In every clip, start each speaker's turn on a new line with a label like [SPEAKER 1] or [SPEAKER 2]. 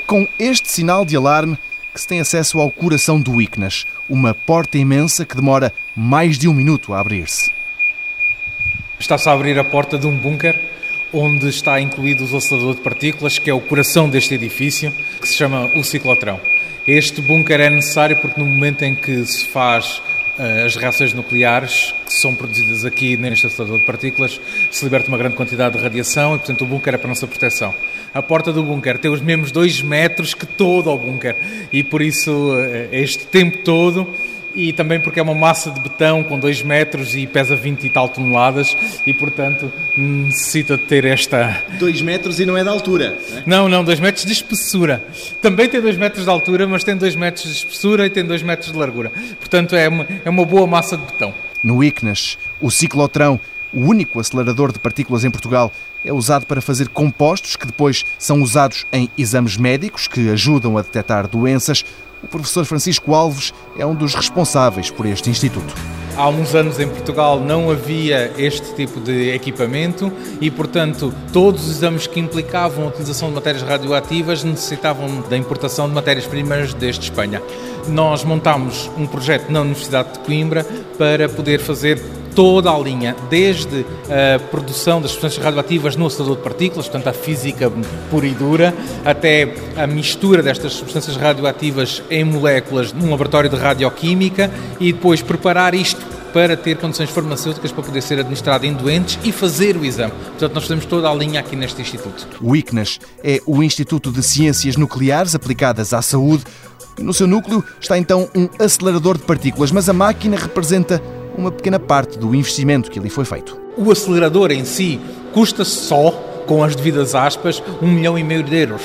[SPEAKER 1] com este sinal de alarme que se tem acesso ao coração do Icknas, uma porta imensa que demora mais de um minuto a abrir-se.
[SPEAKER 2] Está-se a abrir a porta de um bunker onde está incluído o acelerador de partículas, que é o coração deste edifício, que se chama o ciclotrão. Este bunker é necessário porque no momento em que se faz as reações nucleares que são produzidas aqui neste acelerador de partículas, se liberta uma grande quantidade de radiação e, portanto, o bunker é para a nossa proteção. A porta do bunker tem os mesmos 2 metros que todo o bunker e, por isso, uh, este tempo todo e também porque é uma massa de betão com 2 metros e pesa 20 e tal toneladas e, portanto, necessita de ter esta...
[SPEAKER 1] 2 metros e não é de altura?
[SPEAKER 2] Não, não, 2 metros de espessura. Também tem 2 metros de altura, mas tem 2 metros de espessura e tem 2 metros de largura. Portanto, é uma, é uma boa massa de betão.
[SPEAKER 1] No ICNAS, o ciclotrão, o único acelerador de partículas em Portugal, é usado para fazer compostos que depois são usados em exames médicos que ajudam a detectar doenças o professor Francisco Alves é um dos responsáveis por este instituto.
[SPEAKER 2] Há uns anos em Portugal não havia este tipo de equipamento e, portanto, todos os exames que implicavam a utilização de matérias radioativas necessitavam da importação de matérias-primas desde Espanha. Nós montámos um projeto na Universidade de Coimbra para poder fazer toda a linha, desde a produção das substâncias radioativas no acelerador de partículas, portanto a física pura e dura, até a mistura destas substâncias radioativas em moléculas num laboratório de radioquímica e depois preparar isto para ter condições farmacêuticas para poder ser administrado em doentes e fazer o exame. Portanto, nós fazemos toda a linha aqui neste Instituto.
[SPEAKER 1] O ICNAS é o Instituto de Ciências Nucleares Aplicadas à Saúde. No seu núcleo está então um acelerador de partículas, mas a máquina representa uma pequena parte do investimento que ali foi feito.
[SPEAKER 2] O acelerador em si custa só, com as devidas aspas, um milhão e meio de euros.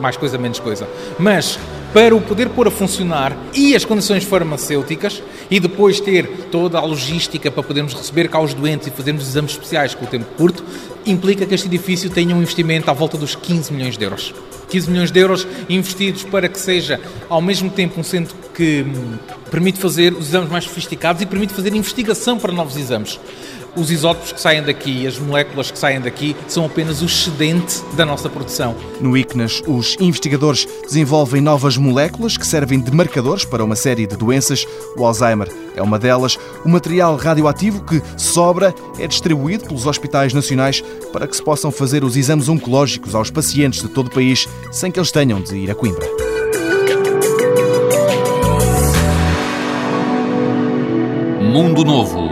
[SPEAKER 2] Mais coisa, menos coisa. Mas para o poder pôr a funcionar e as condições farmacêuticas e depois ter toda a logística para podermos receber cá os doentes e fazermos exames especiais com o tempo curto, implica que este edifício tenha um investimento à volta dos 15 milhões de euros. 15 milhões de euros investidos para que seja ao mesmo tempo um centro que hum, permite fazer os exames mais sofisticados e permite fazer investigação para novos exames os isótopos que saem daqui, as moléculas que saem daqui, são apenas o excedente da nossa produção.
[SPEAKER 1] No ICNAS, os investigadores desenvolvem novas moléculas que servem de marcadores para uma série de doenças. O Alzheimer é uma delas. O material radioativo que sobra é distribuído pelos hospitais nacionais para que se possam fazer os exames oncológicos aos pacientes de todo o país sem que eles tenham de ir a Coimbra.
[SPEAKER 3] Mundo Novo